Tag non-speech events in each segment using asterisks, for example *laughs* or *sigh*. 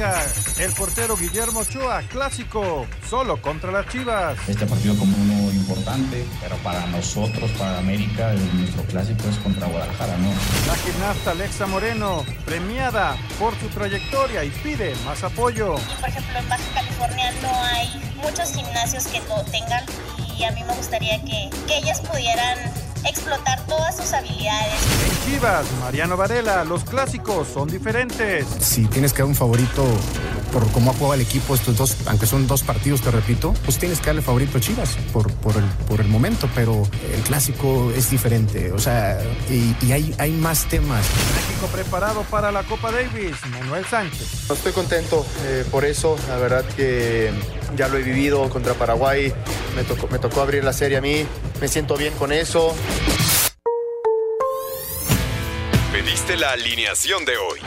El portero Guillermo Ochoa, clásico, solo contra las Chivas. Este partido como uno importante, pero para nosotros, para América, el- nuestro clásico es contra Guadalajara, ¿no? La gimnasta Alexa Moreno, premiada por su trayectoria y pide más apoyo. Por ejemplo, en Baja California no hay muchos gimnasios que lo tengan y a mí me gustaría que, que ellas pudieran explotar todas sus habilidades. En Chivas, Mariano Varela, los clásicos son diferentes. si tienes que dar un favorito por cómo ha jugado el equipo estos dos, aunque son dos partidos, te repito, pues tienes que darle favorito a Chivas por, por, el, por el momento, pero el clásico es diferente, o sea, y, y hay, hay más temas. México preparado para la Copa Davis, Manuel Sánchez. Estoy contento eh, por eso, la verdad que ya lo he vivido contra Paraguay, me tocó, me tocó abrir la serie a mí, me siento bien con eso. Pediste la alineación de hoy.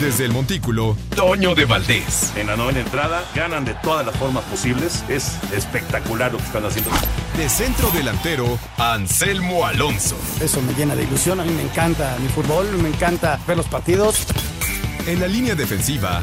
Desde el Montículo, Toño de Valdés. En la novena entrada ganan de todas las formas posibles. Es espectacular lo que están haciendo. De centro delantero, Anselmo Alonso. Eso me llena de ilusión, a mí me encanta mi fútbol, me encanta ver los partidos. En la línea defensiva,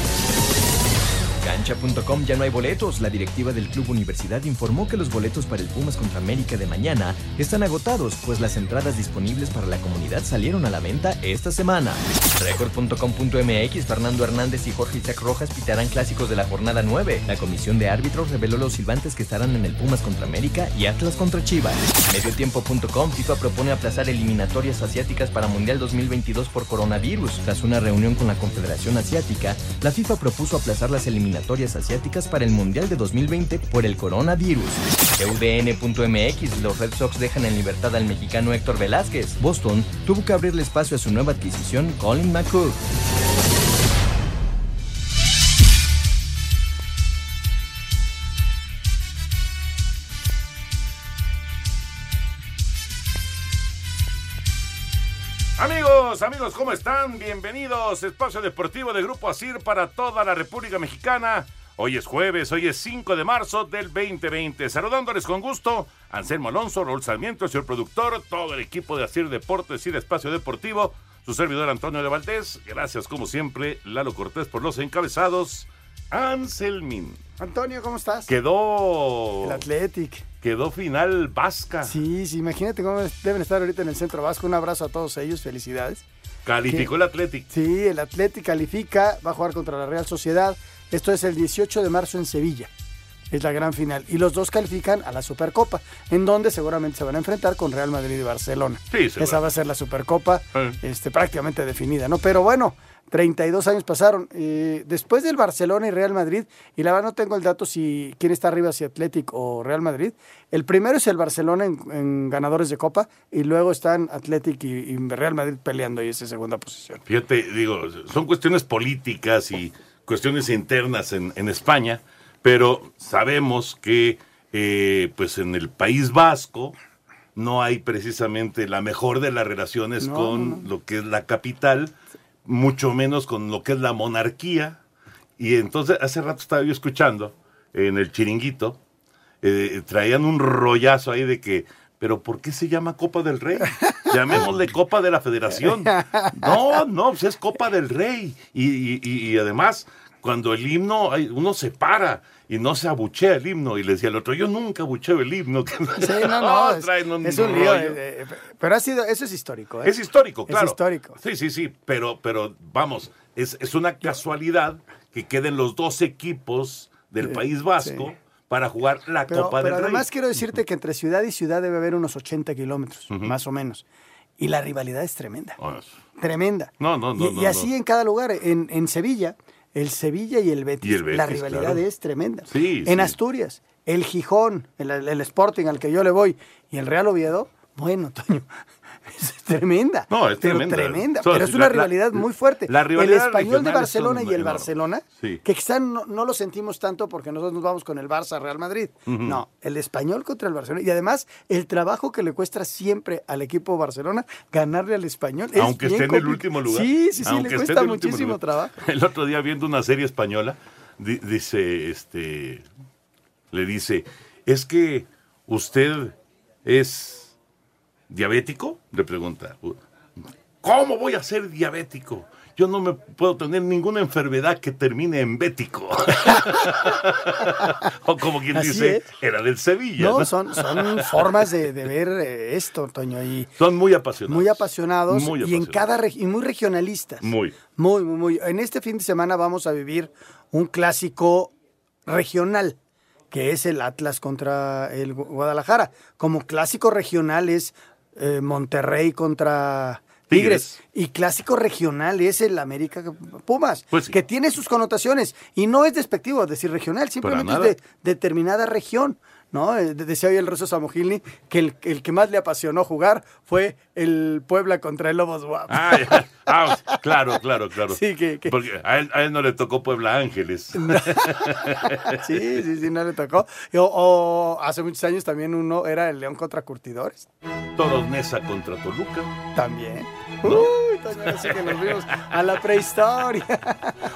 Cancha.com ya no hay boletos. La directiva del Club Universidad informó que los boletos para el Pumas contra América de mañana están agotados, pues las entradas disponibles para la comunidad salieron a la venta esta semana. Record.com.mx, Fernando Hernández y Jorge Isaac Rojas pitarán clásicos de la jornada 9. La comisión de árbitros reveló los silbantes que estarán en el Pumas contra América y Atlas contra Chivas. Mediotiempo.com, FIFA propone aplazar eliminatorias asiáticas para Mundial 2022 por coronavirus. Tras una reunión con la Confederación Asiática, la FIFA propuso aplazar las eliminatorias asiáticas para el Mundial de 2020 por el coronavirus. UDN.mx, los Red Sox dejan en libertad al mexicano Héctor Velázquez. Boston tuvo que abrirle espacio a su nueva adquisición, Colin McCook. Amigos, amigos, ¿cómo están? Bienvenidos. Espacio Deportivo de Grupo Asir para toda la República Mexicana. Hoy es jueves, hoy es 5 de marzo del 2020. Saludándoles con gusto, Anselmo Alonso, Raúl Sarmiento, señor productor, todo el equipo de Asir Deportes y de Espacio Deportivo, su servidor Antonio de Valdés. Gracias, como siempre, Lalo Cortés por los encabezados. Anselmin. Antonio, ¿cómo estás? Quedó. El Athletic. Quedó final vasca. Sí, sí, imagínate cómo deben estar ahorita en el Centro Vasco. Un abrazo a todos ellos, felicidades. Calificó Que- el Athletic. Sí, el Athletic califica, va a jugar contra la Real Sociedad. Esto es el 18 de marzo en Sevilla. Es la gran final. Y los dos califican a la Supercopa, en donde seguramente se van a enfrentar con Real Madrid y Barcelona. Sí. Esa va a ser la Supercopa Eh. este, prácticamente definida, ¿no? Pero bueno, 32 años pasaron. Eh, después del Barcelona y Real Madrid, y la verdad no tengo el dato si quién está arriba, si Athletic o Real Madrid. El primero es el Barcelona en, en ganadores de Copa, y luego están Athletic y, y Real Madrid peleando ahí esa segunda posición. Fíjate, digo, son cuestiones políticas y cuestiones internas en, en España, pero sabemos que eh, pues en el País Vasco no hay precisamente la mejor de las relaciones No, con no, no. lo que es la capital, mucho menos con lo que es la monarquía. Y entonces hace rato estaba yo escuchando en el chiringuito, eh, traían un rollazo ahí de que, pero ¿por qué se llama Copa del Rey? *laughs* Llamémosle Copa de la Federación. No, no, pues es Copa del Rey. Y, y- además, cuando el himno, uno se para y no se abuchea el himno. Y le decía al otro, yo nunca abucheo el himno. *laughs* Sí, no, no, *laughs* es, un es un lío. rollo. eh, eh, pero ha sido, eso es histórico. ¿eh? Es histórico, claro. Es histórico. Sí, sí, sí, pero, pero vamos, es, es una casualidad que queden los dos equipos del Sí, País Vasco, sí. para jugar la Pero, Copa pero del además Rey. quiero decirte que entre ciudad y ciudad debe haber unos 80 kilómetros, más o menos. Y la rivalidad es tremenda. Tremenda. No, no, no, Y, no, y así no. en cada lugar. En, en Sevilla, el Sevilla y el Betis. Y el la rivalidad claro. es tremenda. Sí, en sí. Asturias, el Gijón, el, el Sporting al que yo le voy, y el Real Oviedo, bueno, Toño. *laughs* Es tremenda. No, es pero tremenda. tremenda. So, pero es una la- rivalidad muy fuerte. la rivalidad el español de Barcelona y el. Barcelona, Sí. que quizá no, no lo sentimos tanto porque nosotros nos vamos con el Barça Real Madrid. No, el español contra el Barcelona. Y además, el trabajo que le cuesta siempre al equipo Barcelona ganarle al español. es Aunque esté en el último lugar. Sí, sí, sí, Aunque le cuesta muchísimo trabajo. *laughs* El otro día viendo una serie española, di- dice, este, le dice, es que usted es diabético, le pregunta. ¿Cómo voy a ser diabético? Yo no me puedo tener ninguna enfermedad que termine en bético. *laughs* o como quien Así dice, es. era del Sevilla. No, ¿no? son, son formas de, de ver eh, esto, Toño. Y Son muy apasionados. muy apasionados Muy y en cada y muy regionalistas. Muy. Muy, muy, muy. En este fin de semana vamos a vivir un clásico regional, que es el Atlas contra el Gu- Guadalajara. Como clásico regional es eh, Monterrey contra Tigres. Tigres. Y clásico regional es el América Pumas, Pues sí. que tiene sus connotaciones. Y no es despectivo decir regional, simplemente es de determinada región. ¿No? Eh, de- Decía hoy el ruso Samogilny que el, el que más le apasionó jugar fue el Puebla contra el Lobos Guap. Ah. Ah, claro, claro, claro. Sí, que- que- Porque a él, a él no le tocó Puebla Ángeles. *laughs* Sí, sí, sí, no le tocó. O, o hace muchos años también uno era el León contra Curtidores. Todos Nesa contra Toluca. También. Uy, Toño, ahora sí que nos vimos a la prehistoria.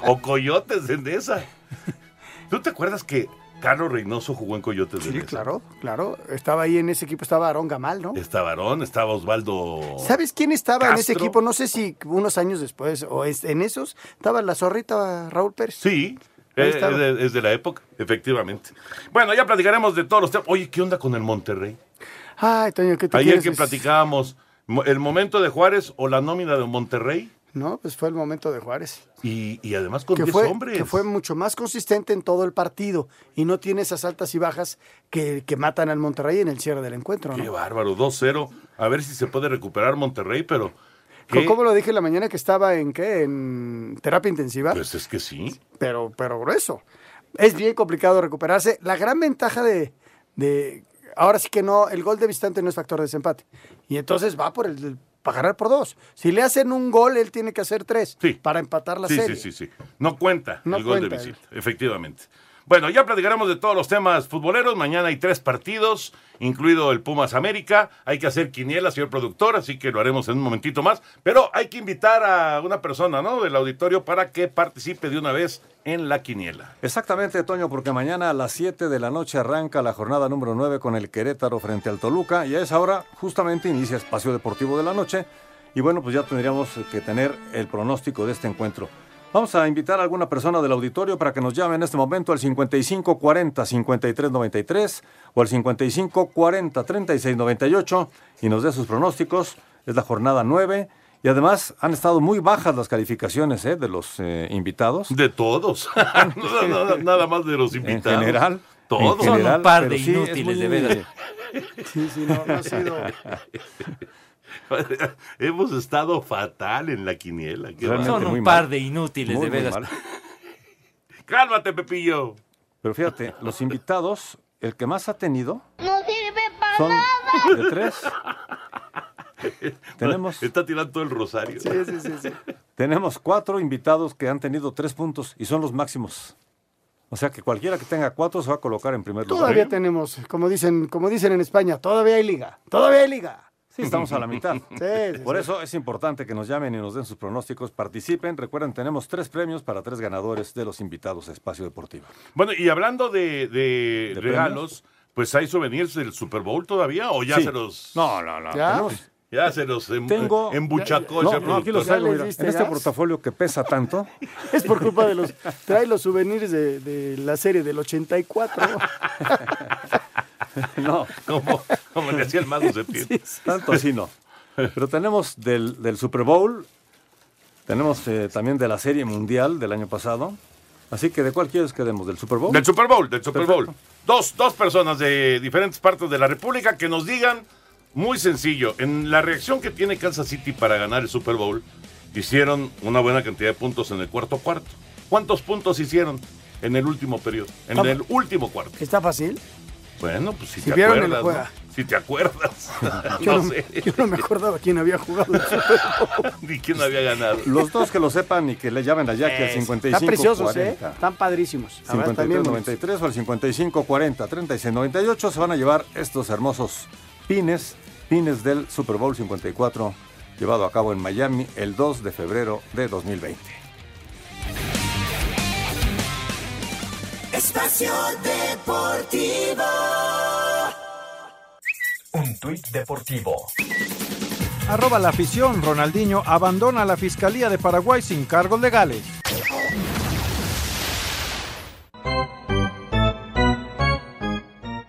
O Coyotes de Nesa. ¿Tú te acuerdas que Carlos Reynoso jugó en Coyotes de Sí, claro, claro. Estaba ahí en ese equipo, estaba Aarón Gamal, ¿no? Estaba Varón, estaba Osvaldo. ¿Sabes quién estaba en ese equipo? No sé si unos años después o es- en esos. Estaba la zorrita Raúl Pérez. Sí, eh, estaba. es de, es de la época, efectivamente. Bueno, ya platicaremos de todos los temas. Oye, ¿qué onda con el Monterrey? Ay, Toño, ¿qué te Ayer quieres que platicábamos, mo- el momento de Juárez o la nómina de Monterrey. No, pues fue el momento de Juárez. Y, y además con que 10 fue, hombres. que fue mucho más consistente en todo el partido y no tiene esas altas y bajas que, que matan al Monterrey en el cierre del encuentro. Qué ¿no? bárbaro, 2-0. A ver si se puede recuperar Monterrey, pero. ¿qué? ¿Cómo lo dije en la mañana que estaba en qué? En terapia intensiva. Pues es que sí. pero, pero grueso. Es bien complicado recuperarse. La gran ventaja de, de- Ahora sí que no, el gol de visitante no es factor de desempate. Y entonces va por el. Para ganar por dos. Si le hacen un gol, él tiene que hacer tres para empatar la sí, serie. sí, sí, sí. No cuenta No el gol cuenta. de visita, efectivamente. Bueno, ya platicaremos de todos los temas futboleros. Mañana hay tres partidos, incluido el Pumas América. Hay que hacer quiniela, señor productor, así que lo haremos en un momentito más. Pero hay que invitar a una persona, ¿no? Del auditorio para que participe de una vez en la quiniela. Exactamente, Toño, porque mañana a las 7 de la noche arranca la jornada número 9 con el Querétaro frente al Toluca y a esa hora justamente inicia Espacio Deportivo de la Noche y bueno, pues ya tendríamos que tener el pronóstico de este encuentro. Vamos a invitar a alguna persona del auditorio para que nos llame en este momento al 5540-5393 o al 5540-3698 y nos dé sus pronósticos. Es la jornada 9 y además han estado muy bajas las calificaciones ¿eh? de los eh, invitados. De todos. *laughs* nada, más de los En invitados. general. Todos. en general, un par de sí, inútiles, muy- de veras. *laughs* Sí, sí, no, no ha sido. *laughs* Hemos estado fatal en la quiniela. Son un par mal. de inútiles, Muy, de veras. Cálmate, Pepillo. Pero fíjate, los invitados, el que más ha tenido No sirve para son nada. de tres. *laughs* Tenemos, Está tirando todo el rosario. Sí, sí, sí, sí. *laughs* tenemos cuatro invitados que han tenido tres puntos y son los máximos. O sea que cualquiera que tenga cuatro se va a colocar en primer lugar. Todavía tenemos, como dicen, como dicen en España, todavía hay liga. Todavía hay liga. Sí, estamos a la mitad. *laughs* Sí, sí, Por sí. eso es importante que nos llamen y nos den sus pronósticos, participen. Recuerden, tenemos tres premios para tres ganadores de los invitados a Espacio Deportivo. Bueno, y hablando de, de ¿De regalos, pues hay souvenirs del Super Bowl todavía o ya Sí. se los No, no, no. ¿Ya? tenemos- ya se los em- Tengo. embuchacó No, aquí los traigo, ¿Ya les mira. diste En este gas? portafolio que pesa tanto. *laughs* Es por culpa de los. Trae los souvenirs de, de la serie del 84. *laughs* No, como, como le hacía el mago de pie. *laughs* tanto así no. Pero tenemos del, del Super Bowl, tenemos eh, también de la Serie Mundial del año pasado, Así que, ¿de cuál quieres que demos? ¿Del Super Bowl? Del Super Bowl, del Super Perfecto. Bowl. Dos, dos personas de diferentes partes de la República que nos digan, muy sencillo, en la reacción que tiene Kansas City para ganar el Super Bowl, hicieron una buena cantidad de puntos en el cuarto cuarto. ¿Cuántos puntos hicieron en el último periodo? En el último cuarto. ¿Está fácil? Bueno, pues si, Si te vieron el acuerdas. Si te acuerdas. *laughs* Yo no no, sé. yo no me acordaba quién había jugado el Super Bowl. *laughs* Ni quién había ganado. Los dos que lo sepan y que le llamen allá que el 55 Están preciosos, 40. ¿eh? Están padrísimos. La verdad, están bien bonitos. 53-93 o el 55-40, 36-98 se van a llevar estos hermosos pines, pines del Super Bowl 54, llevado a cabo en Miami el 2 de febrero de 2020. Espacio Deportivo. Un tuit deportivo. Arroba la afición, Ronaldinho abandona la Fiscalía de Paraguay sin cargos legales.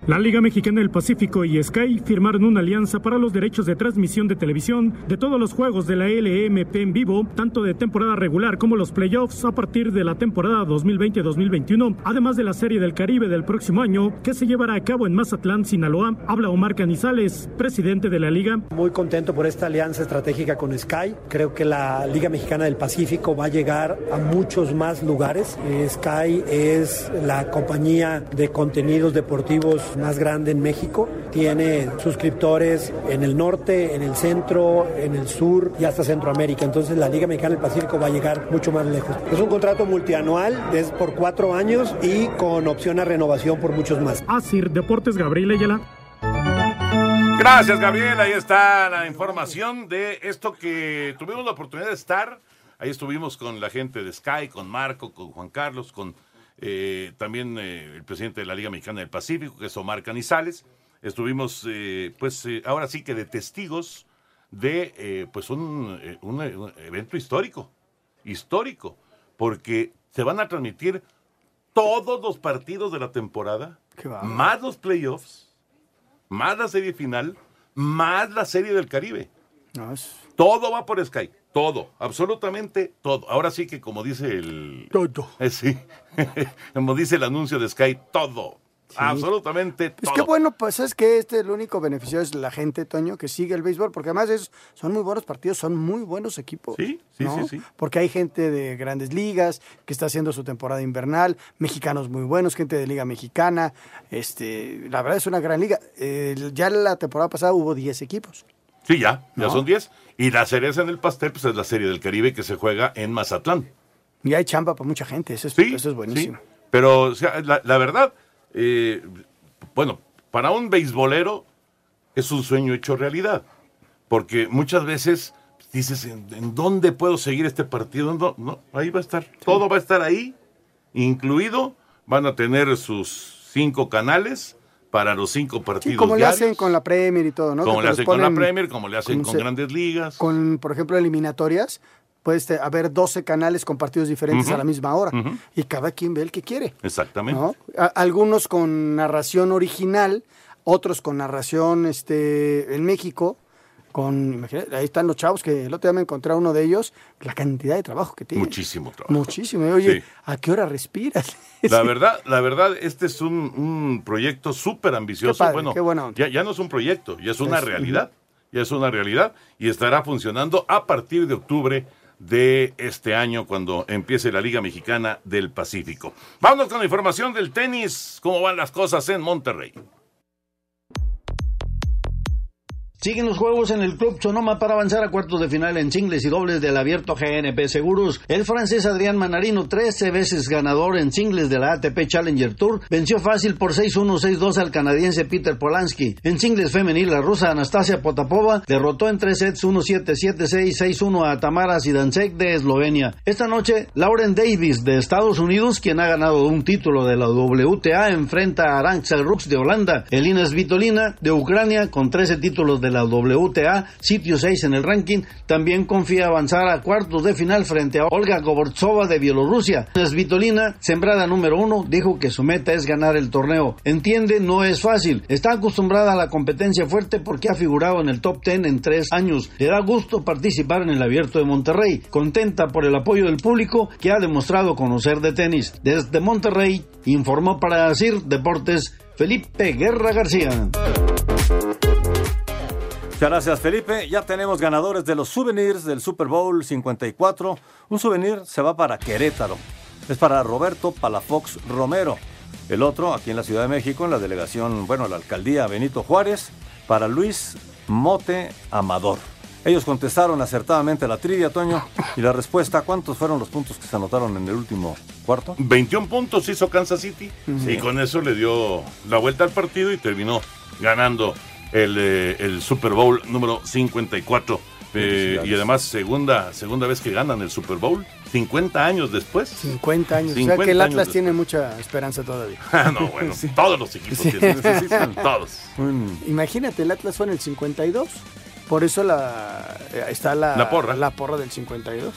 La Liga Mexicana del Pacífico y Sky firmaron una alianza para los derechos de transmisión de televisión de todos los juegos de la LMP en vivo, tanto de temporada regular como los playoffs a partir de la temporada 2020-2021, además de la Serie del Caribe del próximo año que se llevará a cabo en Mazatlán, Sinaloa. Habla Omar Canizales, presidente de la liga. Muy contento por esta alianza estratégica con Sky. Creo que la Liga Mexicana del Pacífico va a llegar a muchos más lugares. Eh, Sky es la compañía de contenidos deportivos más grande en México. Tiene suscriptores en el norte, en el centro, en el sur y hasta Centroamérica. Entonces la Liga Mexicana del Pacífico va a llegar mucho más lejos. Es un contrato multianual, es por cuatro años y con opción a renovación por muchos más. Asir Deportes Gabriel Ayala. Gracias, Gabriel. Ahí está la información de esto que tuvimos la oportunidad de estar. Ahí estuvimos con la gente de Sky, con Marco, con Juan Carlos, con eh, también eh, el presidente de la Liga Mexicana del Pacífico, que es Omar Canizales. Estuvimos, eh, pues, ahora sí que de testigos de, pues, un, un, un evento histórico. Histórico. Porque se van a transmitir todos los partidos de la temporada, más los playoffs, más la serie final, más la serie del Caribe. Todo va por Sky. Todo, absolutamente todo. Ahora sí que como dice el... Todo. Sí, *laughs* como dice el anuncio de Sky, todo. Absolutamente Pues todo. qué bueno, pues es que este el único beneficio es la gente, Toño, que sigue el béisbol, porque además es, son muy buenos partidos, son muy buenos equipos. Sí, sí, ¿no? sí, sí. Porque hay gente de grandes ligas que está haciendo su temporada invernal, mexicanos muy buenos, gente de liga mexicana. Este, la verdad es una gran liga. Eh, ya la temporada pasada hubo 10 equipos. Sí, ya, ya ¿No? son 10. Y la cereza en el pastel, pues es la serie del Caribe que se juega en Mazatlán. Y hay chamba para mucha gente, eso es, Sí, eso es buenísimo. sí. Pero, o sea, la, la verdad, eh, bueno, para un beisbolero es un sueño hecho realidad. Porque muchas veces dices, ¿en, en dónde puedo seguir este partido? No, no, ahí va a estar. Todo va a estar ahí, incluido. Van a tener sus cinco canales para los cinco partidos Sí, como le hacen con la Premier y todo, ¿no? como le hacen con la Premier, como le hacen con grandes ligas. Con, por ejemplo, eliminatorias, puedes haber 12 canales con partidos diferentes a la misma hora. Y cada quien ve el que quiere. Exactamente. algunos con narración original, otros con narración este, en México. Con, imagínate, ahí están los chavos que el otro día me encontré a uno de ellos, la cantidad de trabajo que tienen. Muchísimo trabajo. Muchísimo. Oye, Sí. ¿a qué hora respiras? *laughs* La verdad, la verdad, este es un, un proyecto súper ambicioso. Qué padre, bueno, qué buena onda. ya, ya no es un proyecto, ya es una Es- realidad. Ya es una realidad y estará funcionando a partir de octubre de este año cuando empiece la Liga Mexicana del Pacífico. Vámonos con la información del tenis, cómo van las cosas en Monterrey. Siguen los juegos en el Club Sonoma para avanzar a cuartos de final en singles y dobles del abierto GNP Seguros. El francés Adrián Manarino, 13 veces ganador en singles de la ATP Challenger Tour, venció fácil por 6-1, 6-2 al canadiense Peter Polanski. En singles femenil, la rusa Anastasia Potapova derrotó en tres sets 1-7, 7-6, 6-1 a Tamara Sidancek de Eslovenia. Esta noche, Lauren Davis de Estados Unidos, quien ha ganado un título de la WTA, enfrenta a Arantxa Rux de Holanda. Elina Svitolina de Ucrania, con 13 títulos de la la WTA, sitio 6 en el ranking, también confía avanzar a cuartos de final frente a Olga Gobortsova de Bielorrusia. Svitolina, sembrada número uno, dijo que su meta es ganar el torneo. Entiende, no es fácil. Está acostumbrada a la competencia fuerte porque ha figurado en el top 10 en tres años. Le da gusto participar en el abierto de Monterrey. Contenta por el apoyo del público que ha demostrado conocer de tenis. Desde Monterrey, informó para decir Deportes Felipe Guerra García. Muchas gracias, Felipe. Ya tenemos ganadores de los souvenirs del Super Bowl 54. Un souvenir se va para Querétaro. Es para Roberto Palafox Romero. El otro, aquí en la Ciudad de México, en la delegación, bueno, la alcaldía Benito Juárez, para Luis Mote Amador. Ellos contestaron acertadamente la trivia, Toño, y la respuesta, ¿cuántos fueron los puntos que se anotaron en el último cuarto? 21 puntos hizo Kansas City y con eso le dio la vuelta al partido y terminó ganando el, eh, el Super Bowl número 54. Eh, y además, segunda, segunda vez que ganan el Super Bowl, 50 años después. 50 años. o sea 50 que el Atlas tiene mucha esperanza todavía. *laughs* Ah, no, bueno, *laughs* Sí. todos los equipos Sí. tienen, necesitan *laughs* todos. Imagínate, el Atlas fue en el 52. Por eso la, eh, está la, La porra. la porra del 52.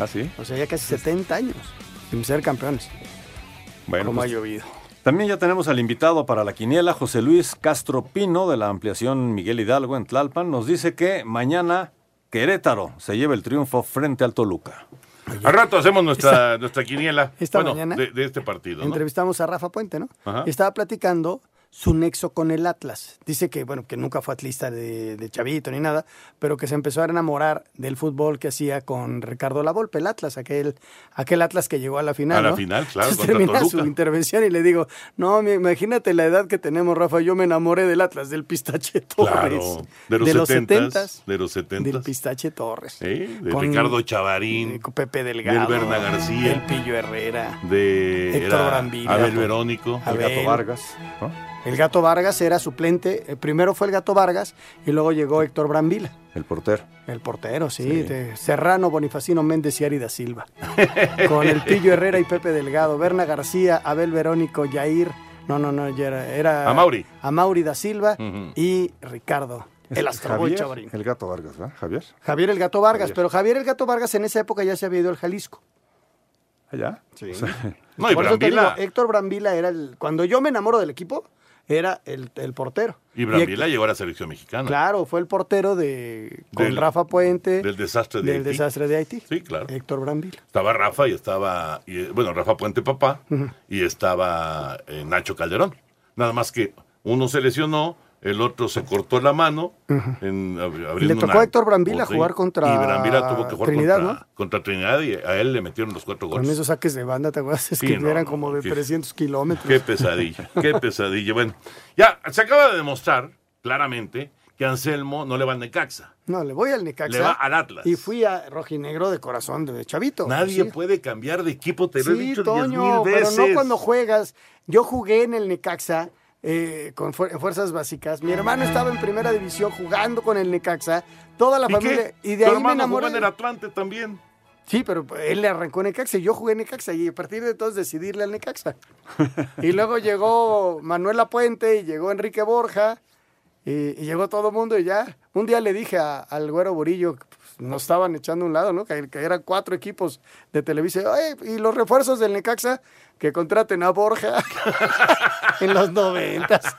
¿Ah, sí? O sea, ya casi 70 años sin ser campeones. Bueno, Como pues, ha llovido. También ya tenemos al invitado para la quiniela, José Luis Castro Pino, de la ampliación Miguel Hidalgo en Tlalpan. Nos dice que mañana Querétaro se lleva el triunfo frente al Toluca. Al rato hacemos nuestra, nuestra quiniela esta bueno, mañana de, de este partido. ¿no? Entrevistamos a Rafa Puente, ¿no? Ajá. Y estaba platicando su nexo con el Atlas. Dice que, bueno, que nunca fue atlista de, de chavito ni nada, pero que se empezó a enamorar del fútbol que hacía con Ricardo Lavolpe, el Atlas, aquel, aquel Atlas que llegó a la final. A la ¿no? final, claro, Entonces termina Toluca. su intervención y le digo, no, imagínate la edad que tenemos, Rafa, yo me enamoré del Atlas, del Pistache Torres. Claro, de los, de los 70 70s, de los 70 del Pistache Torres. De Con- Ricardo Chavarín, con Pepe Delgado, del Berna García, del Pillo Herrera, de Héctor era Brambila. Abel Verónico, Abel. ¿no? El Gato Vargas era suplente. eh, primero fue el Gato Vargas y luego llegó Héctor Brambila. El portero. El portero, sí. Sí. de Serrano, Bonifacino Méndez y Ari da Silva. *laughs* Con el Pillo Herrera y Pepe Delgado. Berna García, Abel Verónico, Yair. No, no, no, ya era. era Amauri. Amauri da Silva y Ricardo. El Astroboy Chavarín. El gato Vargas, ¿verdad? Javier. Javier el Gato Vargas. Javier. Pero Javier el Gato Vargas en esa época ya se había ido al Jalisco. ¿Allá? Sí. No, y Por eso te digo, Héctor Brambila era el. Cuando yo me enamoro del equipo, era el, el portero. Y Brambila llegó a la selección mexicana. Claro, fue el portero de con Del- Rafa Puente Del desastre de del Haití. desastre de Haití. Sí, claro. Héctor Brambila. Estaba Rafa y estaba, y, bueno, Rafa Puente papá, y estaba eh, Nacho Calderón. Nada más que uno se lesionó, el otro se cortó la mano. en, ab- abriendo Le tocó una- a Héctor Brambila sí. jugar contra Y Brambila tuvo que jugar Trinidad, contra, ¿no? contra Trinidad y a él le metieron los cuatro Con goles. esos saques de banda, ¿te acuerdas? Es Sí, que no, eran no, como de qué- 300 kilómetros. Qué pesadilla, qué *laughs* pesadilla. Bueno, ya se acaba de demostrar claramente que Anselmo no le va a Necaxa. No, le voy al Necaxa. Le va al Atlas. Y fui a Rojinegro de corazón, de chavito. Nadie Sí. puede cambiar de equipo, te lo he Sí, dicho diez Toño, mil pero veces. no cuando juegas. Yo jugué en el Necaxa eh, con fuer- fuerzas básicas. Mi hermano estaba en primera división jugando con el Necaxa. Toda la ¿Y familia. qué? Y de Tu ahí me enamoré. en el Atlante también. Sí, pero él le arrancó Necaxa y yo jugué Necaxa y a partir de entonces decidí irle al Necaxa. *laughs* y luego llegó Manuela Puente y llegó Enrique Borja y, y llegó todo el mundo y ya. Un día le dije a- al güero Burillo, nos estaban echando a un lado, ¿no? Que, que eran cuatro equipos de Televisa. Y los refuerzos del Necaxa, que contraten a Borja *laughs* en los noventas.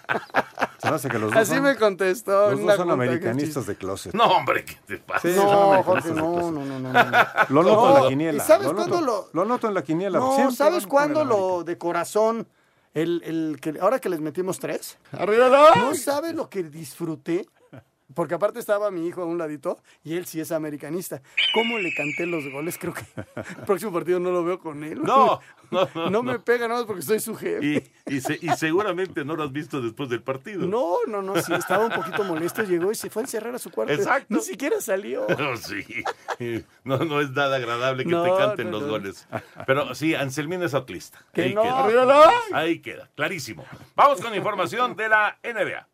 Se me hace que los dos Así son- me contestó. Los dos una son americanistas de closet. No, hombre, ¿qué te pasa? Sí, No, Jorge, no, no, no, no, no. Lo noto en No, la quiniela. ¿y sabes lo cuándo lo- lo noto en la quiniela. No, Siempre ¿sabes cuándo lo de corazón? El, el que, ahora que les metimos tres. ¡Arriba ¿No sabes lo que disfruté? Porque aparte estaba mi hijo a un ladito y él sí es americanista. ¿Cómo le canté los goles? Creo que el *laughs* próximo partido no lo veo con él. No, *laughs* no, no, No me no. pega nada más porque soy su jefe. Y, y, se- y seguramente no lo has visto después del partido. No, no, no, sí, estaba un poquito molesto. Llegó y se fue a encerrar a su cuarto. Exacto. Ni siquiera salió. *laughs* No, sí. No, no es nada agradable que No, te canten no, los no. goles. Pero sí, Anselmín es atlista. Que Ahí no. queda. Ahí queda, clarísimo. Vamos con información de la NBA.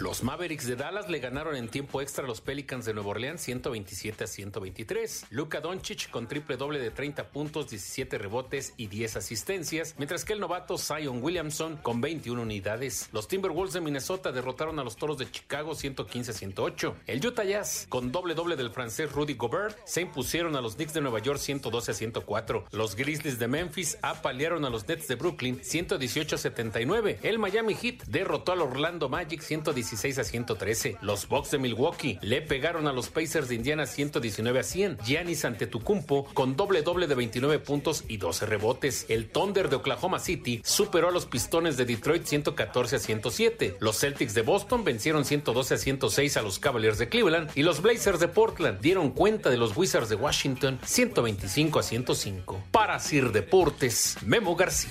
Los Mavericks de Dallas le ganaron en tiempo extra a los Pelicans de Nueva Orleans 127 a 123. Luka Doncic con triple doble de 30 puntos, 17 rebotes y 10 asistencias, mientras que el novato Zion Williamson con 21 unidades. Los Timberwolves de Minnesota derrotaron a los Toros de Chicago 115 a 108. El Utah Jazz con doble doble del francés Rudy Gobert se impusieron a los Knicks de Nueva York 112 a 104. Los Grizzlies de Memphis apalearon a los Nets de Brooklyn 118 a 79. El Miami Heat derrotó al Orlando Magic 116 a 113. Los Bucks de Milwaukee le pegaron a los Pacers de Indiana 119 a 100. Giannis Antetokounmpo con doble doble de 29 puntos y 12 rebotes. El Thunder de Oklahoma City superó a los Pistones de Detroit 114 a 107. Los Celtics de Boston vencieron 112 a 106 a los Cavaliers de Cleveland y los Blazers de Portland dieron cuenta de los Wizards de Washington 125 a 105. Para Sir Deportes, Memo García.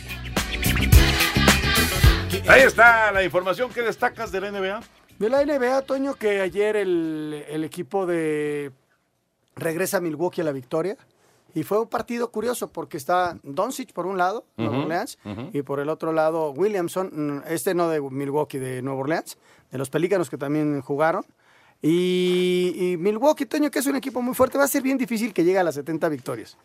Ahí está la información que destacas de la NBA. De la NBA, Toño, que ayer el, el equipo de regresa a Milwaukee a la victoria. Y fue un partido curioso porque está Doncic por un lado, Nueva Ujú, Orleans, y por el otro lado Williamson, este no de Milwaukee, de Nueva Orleans, de los Pelícanos que también jugaron. Y, y Milwaukee, Toño, que es un equipo muy fuerte, va a ser bien difícil que llegue a las 70 victorias.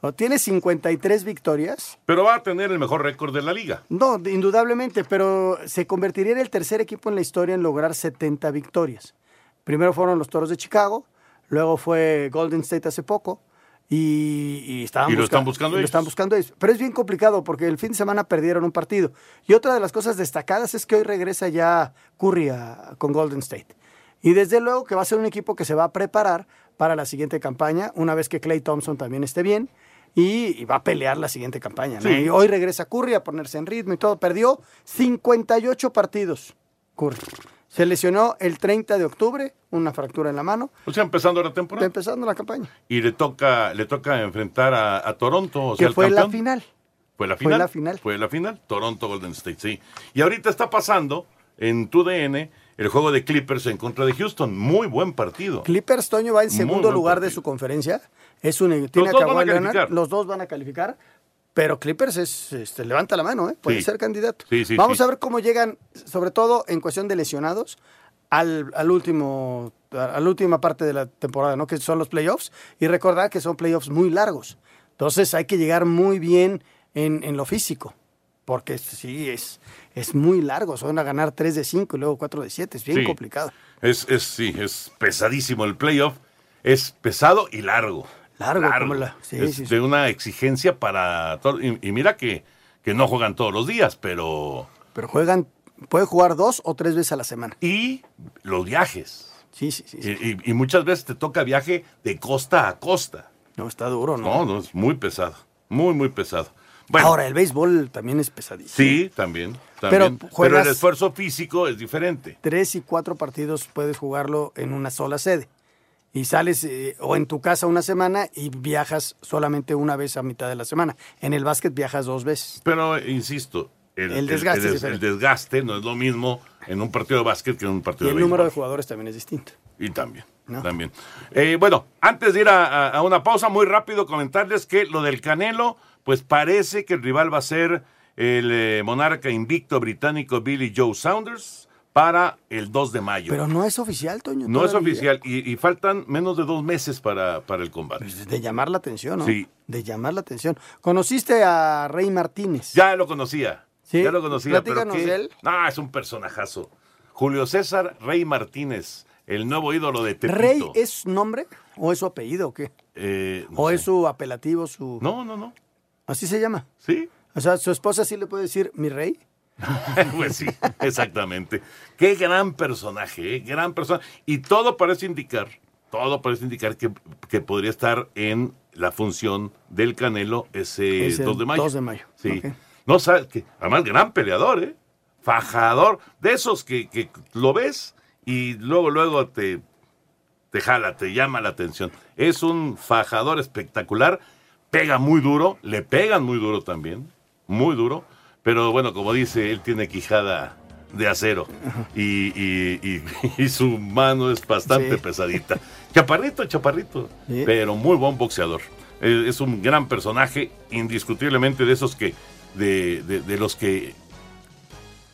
O tiene 53 victorias, Pero va a tener el mejor récord de la liga. no, indudablemente, pero se convertiría en el tercer equipo en la historia en lograr 70 victorias. Primero fueron los Toros de Chicago, luego fue Golden State hace poco y, y estaban Y lo busca- están buscando y lo ellos. están buscando ellos. Pero es bien complicado porque el fin de semana perdieron un partido. Y otra de las cosas destacadas es que hoy regresa ya Curry a- con Golden State. Y desde luego que va a ser un equipo que se va a preparar para la siguiente campaña, una vez que Clay Thompson también esté bien. Y, y va a pelear la siguiente campaña. ¿no? Sí. Y hoy regresa Curry a ponerse en ritmo y todo. Perdió 58 partidos. Curry. Se lesionó el 30 de octubre, una fractura en la mano. O sea, empezando la temporada. Empezando la campaña. Y le toca, le toca enfrentar a, a Toronto, o sea, que el fue la final. Fue la Fue final. la final. Fue la final. Toronto Golden State, sí. Y ahorita está pasando en tu DN el juego de Clippers en contra de Houston. Muy buen partido. Clippers Toño va en segundo lugar de su conferencia. Es un, tiene a dos van a Leonard, los dos van a calificar. Pero Clippers es, este, levanta la mano, ¿eh? puede Sí. ser candidato. Sí, sí, Vamos a ver cómo llegan, sobre todo en cuestión de lesionados, al, al último, a la última parte de la temporada, ¿no? Que son los playoffs. Y recordar que son playoffs muy largos. Entonces hay que llegar muy bien en, en lo físico. Porque sí, es, es muy largo. Son a ganar 3 de 5 y luego 4 de 7. Es bien Sí. complicado. Es, es, sí, es pesadísimo el playoff. Es pesado y largo. Largo, como la- sí, es sí, sí. de una exigencia para todo. Y, y mira que, que no juegan todos los días, pero. Pero juegan, puede jugar dos o tres veces a la semana. Y los viajes. Sí, sí, sí. Y, y- y muchas veces te toca viaje de costa a costa. No, está duro, ¿no? No, no, es muy pesado. Muy, muy pesado. Bueno, Ahora, el béisbol también es pesadísimo. sí, también. Pero también. Pero, juegas- el esfuerzo físico es diferente. Tres y cuatro partidos puedes jugarlo en una sola sede. Y sales eh, o en tu casa una semana y viajas solamente una vez a mitad de la semana. En el básquet viajas dos veces. Pero, insisto, el, El desgaste el- el no es lo mismo en un partido de básquet que en un Y partido el de número de jugadores también es distinto. Y también, ¿No? también. Eh, bueno, antes de ir a una pausa, muy rápido comentarles que lo del Canelo, pues parece que el rival va a ser el eh, monarca invicto británico Billy Joe Saunders para el 2 de mayo. Pero no es oficial, Toño. no es oficial y, y faltan menos de dos meses para, para el combate. De llamar la atención, ¿no? Sí. De llamar la atención. ¿Conociste a Rey Martínez? Ya lo conocía. Sí. Ya lo conocía. pero Platícanos qué- de él. No, es un personajazo. Julio César Rey Martínez, el nuevo ídolo de Tepito. ¿Rey es su nombre o es su apellido o qué? Eh, no ¿O sé. es su apelativo, su...? No, no, no. ¿Así se llama? Sí. O sea, ¿su esposa sí le puede decir mi rey? *laughs* pues sí, exactamente. Qué gran personaje, ¿eh? gran persona. Y todo parece indicar, todo parece indicar que, que podría estar en la función del Canelo ese Es el 2 de mayo. 2 de mayo, Sí. No sabes que, además, gran peleador, ¿eh? Fajador, de esos que, que lo ves y luego, luego te, te jala, te llama la atención. Es un fajador espectacular, pega muy duro, le pegan muy duro también, muy duro, pero bueno, como dice, él tiene quijada de acero y, y- y- *laughs* y su mano es bastante Sí. pesadita. Chaparrito, chaparrito, Sí. pero muy buen boxeador. Eh, Es un gran personaje, indiscutiblemente de esos que, de, de- de los que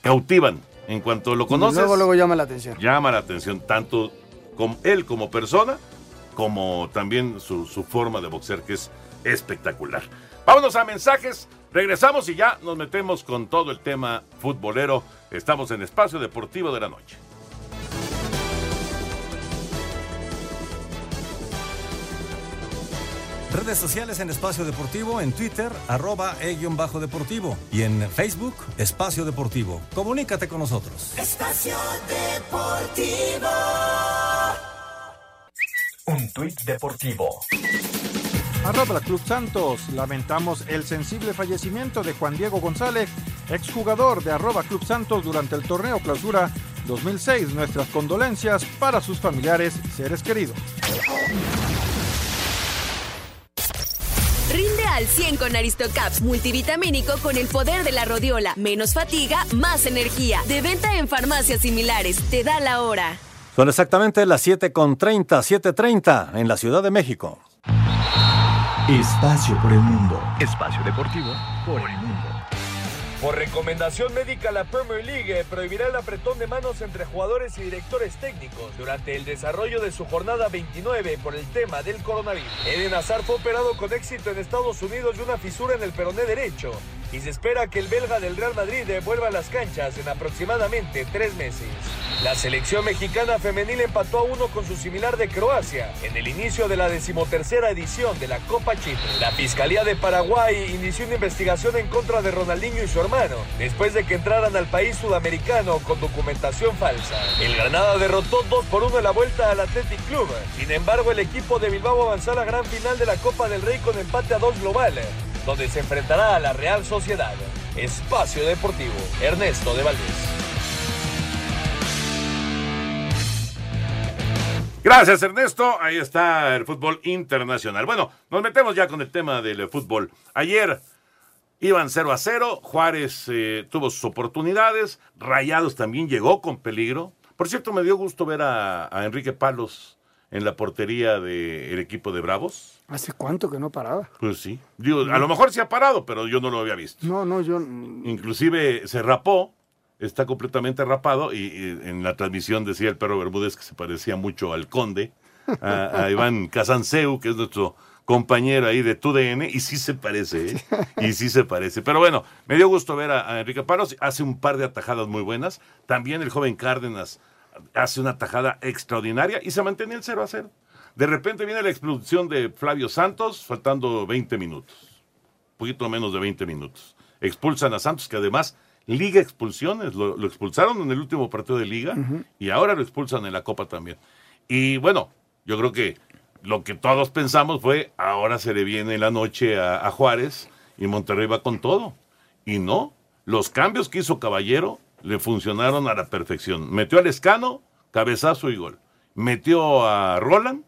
cautivan En cuanto lo conoces, Luego, luego llama la atención. llama la atención tanto como él como persona, como también su, su forma de boxear, que es espectacular. Vámonos a mensajes, regresamos y ya nos metemos con todo el tema futbolero. Estamos en Espacio Deportivo de la Noche. Redes sociales en Espacio Deportivo, en Twitter, arroba e-bajo deportivo y en Facebook, Espacio Deportivo. Comunícate con nosotros. Espacio Deportivo. Un tuit deportivo. Arroba Club Santos. Lamentamos el sensible fallecimiento de Juan Diego González, exjugador de arroba Club Santos durante el torneo clausura 2006. Nuestras condolencias para sus familiares y seres queridos. Rinde al 100 con Aristocaps multivitamínico con el poder de la rodiola. Menos fatiga, más energía. De venta en farmacias similares. Te da la hora. Son exactamente las 7.30, 7.30 en la Ciudad de México. Espacio por el mundo. Espacio deportivo por el mundo. Por recomendación médica, la Premier League prohibirá el apretón de manos entre jugadores y directores técnicos durante el desarrollo de su jornada 29 por el tema del coronavirus. Eden Hazard fue operado con éxito en Estados Unidos de una fisura en el peroné derecho y se espera que el belga del Real Madrid vuelva a las canchas en aproximadamente tres meses. La selección mexicana femenil empató a uno con su similar de Croacia en el inicio de la decimotercera edición de la Copa Chipre. La Fiscalía de Paraguay inició una investigación en contra de Ronaldinho y su hermano después de que entraran al país sudamericano con documentación falsa. El Granada derrotó 2 por 1 en la vuelta al Athletic Club. Sin embargo, el equipo de Bilbao avanzó a la gran final de la Copa del Rey con empate a 2 global, donde se enfrentará a la Real Sociedad. Espacio Deportivo, Ernesto de Valdés. Gracias, Ernesto. Ahí está el fútbol internacional. Bueno, nos metemos ya con el tema del fútbol. Ayer iban 0 a 0. Juárez eh, tuvo sus oportunidades. Rayados también llegó con peligro. Por cierto, me dio gusto ver a Enrique Palos en la portería del equipo de Bravos. ¿Hace cuánto que no paraba? Pues sí. Digo, a lo mejor se ha parado, pero yo no lo había visto. No, no, yo. Inclusive se rapó, está completamente rapado y, y en la transmisión decía el perro Bermúdez que se parecía mucho al conde, a, a *laughs* Iván Casanseu, que es nuestro compañero ahí de TUDN, y sí se parece, ¿eh? y sí se parece. Pero bueno, me dio gusto ver a, a Enrique Palos, hace un par de atajadas muy buenas. También el joven Cárdenas hace una tajada extraordinaria y se mantiene el 0 a 0. De repente viene la expulsión de Flavio Santos, faltando 20 minutos, un poquito menos de 20 minutos. Expulsan a Santos, que además liga expulsiones, lo, lo expulsaron en el último partido de liga y ahora lo expulsan en la Copa también. Y bueno, yo creo que lo que todos pensamos fue, ahora se le viene la noche a, a Juárez y Monterrey va con todo. Y no, los cambios que hizo Caballero le funcionaron a la perfección. Metió al Escano, cabezazo y gol. Metió a Roland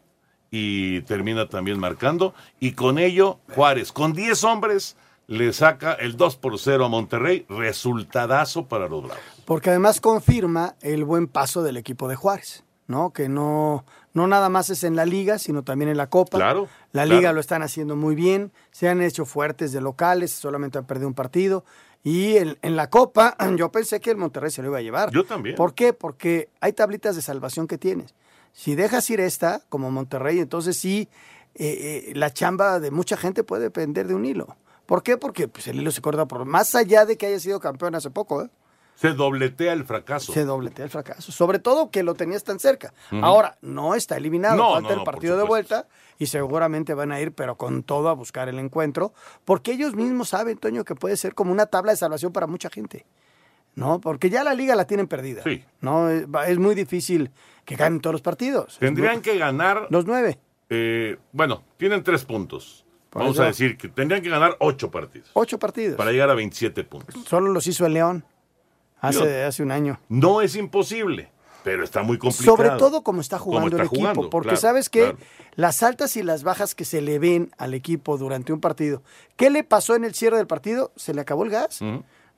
y termina también marcando. Y con ello, Juárez, con 10 hombres, le saca el 2 por 0 a Monterrey. Resultadazo para los Bravos. Porque además confirma el buen paso del equipo de Juárez, ¿no? Que no, no nada más es en la liga, sino también en la Copa. Claro, La claro. liga lo están haciendo muy bien, se han hecho fuertes de locales, solamente han perdido un partido. Y en, en la Copa, *clears throat* yo pensé que el Monterrey se lo iba a llevar. Yo también. ¿Por qué? Porque hay tablitas de salvación que tienes. Si dejas ir esta, como Monterrey, entonces sí, eh, eh, la chamba de mucha gente puede depender de un hilo. ¿Por qué? Porque pues, el hilo se corta por más allá de que haya sido campeón hace poco, ¿eh? Se dobletea el fracaso. Se dobletea el fracaso. Sobre todo que lo tenías tan cerca. Ahora, no está eliminado. No, Falta no, el no, partido de vuelta y seguramente van a ir, pero con todo, a buscar el encuentro. Porque ellos mismos saben, Toño, que puede ser como una tabla de salvación para mucha gente. ¿No? Porque ya la liga la tienen perdida. Sí. ¿No? Es muy difícil que ganen todos los partidos. Tendrían que ganar. Los nueve. eh, bueno, tienen tres puntos. Por Vamos eso. a decir que tendrían que ganar ocho partidos Ocho partidos. para llegar a 27 puntos. Solo los hizo el León hace, Yo- hace un año. No es imposible, pero está muy complicado. Sobre todo como está jugando está el equipo, porque claro, sabes que claro. las altas y las bajas que se le ven al equipo durante un partido, ¿qué le pasó en el cierre del partido? Se le acabó el gas.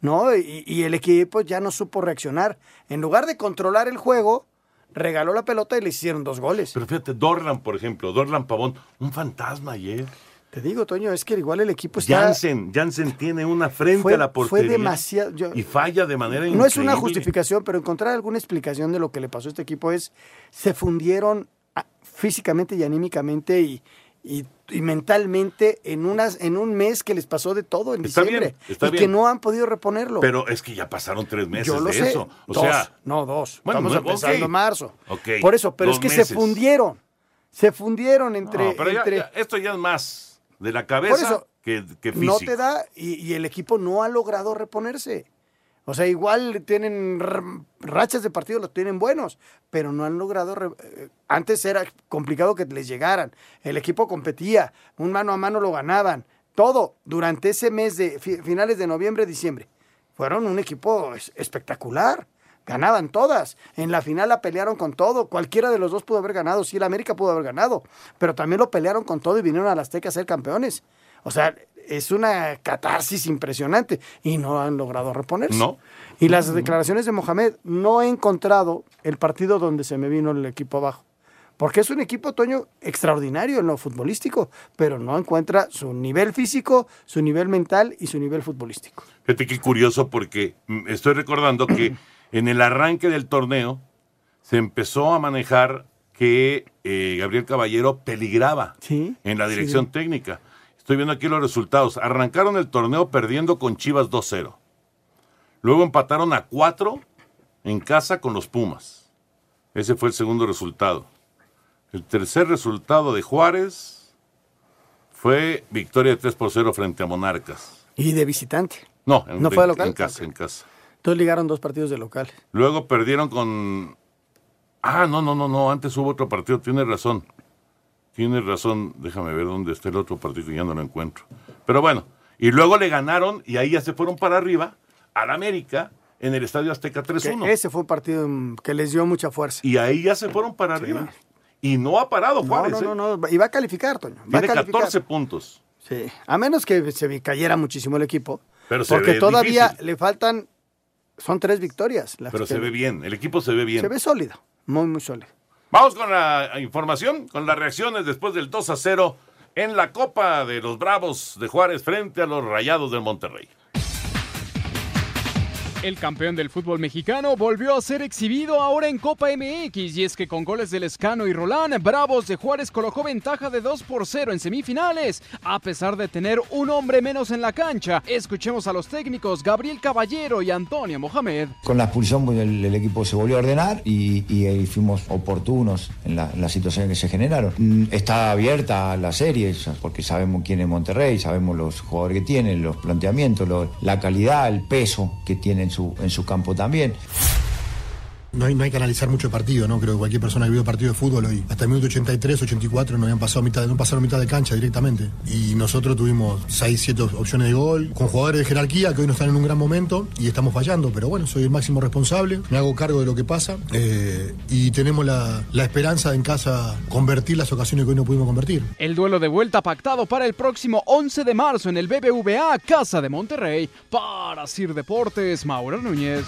¿no? Y, y el equipo ya no supo reaccionar. En lugar de controlar el juego, regaló la pelota y le hicieron dos goles. Pero fíjate, Dorlan, por ejemplo, Dorlan Pavón, un fantasma ayer. Te digo, Toño, es que igual el equipo está... Jansen, Jansen tiene una frente Fue- a la fue portería. demasiado- yo- y falla de manera No es una justificación, pero encontrar alguna explicación de lo que le pasó a este equipo es, se fundieron ah, físicamente y anímicamente y, y- y mentalmente en, unas, en un mes que les pasó de todo en Está diciembre bien, está y bien. que no han podido reponerlo. Pero es que ya pasaron tres meses Yo lo de sé. eso. O dos, sea, no dos. Bueno, Estamos no, empezando ok. marzo. Por eso, pero dos es que meses. se fundieron. Se fundieron entre... No, pero ya- entre- ya, esto ya es más de la cabeza Por eso, que, que físico. no te da y, y el equipo no ha logrado reponerse. O sea, igual tienen rachas de partido, los tienen buenos, pero no han logrado. re- eh, Antes era complicado que les llegaran. El equipo competía, un mano a mano lo ganaban. Todo durante ese mes de fi- finales de noviembre, diciembre. Fueron un equipo es- espectacular. Ganaban todas. En la final la pelearon con todo. Cualquiera de los dos pudo haber ganado. Sí, el América pudo haber ganado. Pero también lo pelearon con todo y vinieron a la Azteca a ser campeones. O sea, es una catarsis impresionante. Y no han logrado reponerse. No. Y las declaraciones de Mohamed, no he encontrado el partido donde se me vino el equipo abajo. Porque es un equipo, Toño, extraordinario en lo futbolístico, pero no encuentra su nivel físico, su nivel mental y su nivel futbolístico. Fíjate qué curioso porque mm, estoy recordando que *clears throat* en el arranque del torneo se empezó a manejar que eh, Gabriel Caballero peligraba en la dirección técnica. Estoy viendo aquí los resultados. Arrancaron el torneo perdiendo con Chivas 2-0. Luego empataron a 4 en casa con los Pumas. Ese fue el segundo resultado. El tercer resultado de Juárez fue victoria de 3 por 0 frente a Monarcas. Y de visitante. No, en, ¿No fue local? en casa, en casa. Entonces ligaron dos partidos de local. Luego perdieron con. Ah, no, no, no, no. Antes hubo otro partido. Tienes razón. Tienes razón. Déjame ver dónde está el otro partido que ya no lo encuentro. Pero bueno. Y luego le ganaron y ahí ya se fueron para arriba al América en el Estadio Azteca Que 3-1. ese fue un partido que les dio mucha fuerza. Y ahí ya se fueron para arriba. Y no ha parado No, Juárez. no, ¿eh? no, no. Y va a calificar, Toño. Va a Tiene calificar. 14 puntos. Sí. A menos que se cayera muchísimo el equipo. Pero porque todavía difícil. le faltan. Son tres victorias. Pero se ve bien. El equipo se ve bien. Se ve sólido. Muy, muy sólido. Vamos con la información, con las reacciones después del 2 a 0 en la Copa de los Bravos de Juárez frente a los Rayados del Monterrey. El campeón del fútbol mexicano volvió a ser exhibido ahora en Copa MX y es que con goles del Escano y Rolán, Bravos de Juárez colocó ventaja de 2 por 0 en semifinales, a pesar de tener un hombre menos en la cancha. Escuchemos a los técnicos Gabriel Caballero y Antonio Mohamed. Con la expulsión el, equipo se volvió a ordenar y, fuimos oportunos en, la- en las situaciones que se generaron. Mm, Está abierta la serie porque sabemos quién es Monterrey, sabemos los jugadores que tienen, los planteamientos, la calidad, el peso que tiene en su, en su campo también. No hay, no hay que analizar mucho el partido, ¿no? Creo que cualquier persona que vio partido de fútbol hoy, hasta el minuto 83, 84, no habían pasado mitad, no pasaron mitad de cancha directamente. Y nosotros tuvimos 6, 7 opciones de gol, con jugadores de jerarquía que hoy no están en un gran momento y estamos fallando. Pero bueno, soy el máximo responsable, me hago cargo de lo que pasa eh, y tenemos la, la esperanza de en casa convertir las ocasiones que hoy no pudimos convertir. El duelo de vuelta pactado para el próximo 11 de marzo en el BBVA Casa de Monterrey. Para Sir Deportes, Mauro Núñez.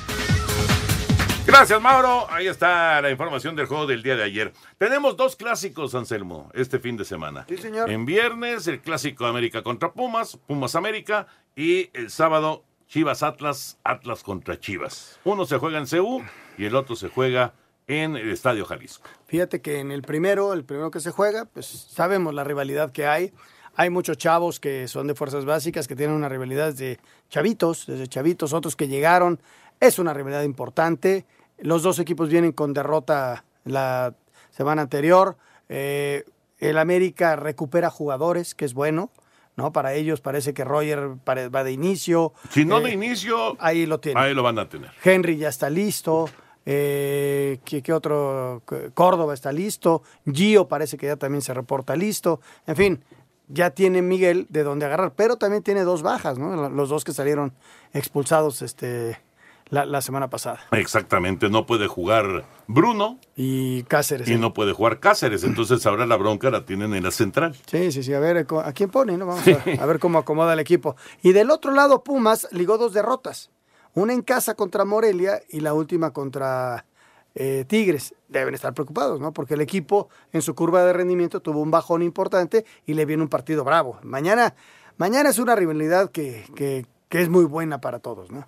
Gracias, Mauro. Ahí está la información del juego del día de ayer. Tenemos dos clásicos, Anselmo, este fin de semana. Sí, señor. En viernes, el clásico América contra Pumas, Pumas América, y el sábado, Chivas Atlas, Atlas contra Chivas. Uno se juega en CU y el otro se juega en el Estadio Jalisco. Fíjate que en el primero, el primero que se juega, pues sabemos la rivalidad que hay. Hay muchos chavos que son de fuerzas básicas, que tienen una rivalidad desde chavitos, desde chavitos, otros que llegaron. Es una rivalidad importante. Los dos equipos vienen con derrota la semana anterior. Eh, el América recupera jugadores, que es bueno. ¿no? Para ellos parece que Roger va de inicio. Si no Eh, de inicio, ahí lo tiene. ahí lo van a tener. Henry ya está listo. Eh, ¿qué, qué otro? Córdoba está listo. Gio parece que ya también se reporta listo. En fin, ya tiene Miguel de dónde agarrar. Pero también tiene dos bajas, ¿no? Los dos que salieron expulsados este, la, la semana pasada. Exactamente, no puede jugar Bruno Y Cáceres. y no puede jugar Cáceres, entonces ahora la bronca la tienen en la central. Sí, sí, sí. A ver, co- ¿a quién pone? no? Vamos a, a ver cómo acomoda el equipo. Y del otro lado, Pumas ligó dos derrotas. Una en casa contra Morelia y la última contra eh, Tigres. Deben estar preocupados, ¿no? Porque el equipo en su curva de rendimiento tuvo un bajón importante y le viene un partido bravo. Mañana, mañana es una rivalidad que, que, que es muy buena para todos, ¿no?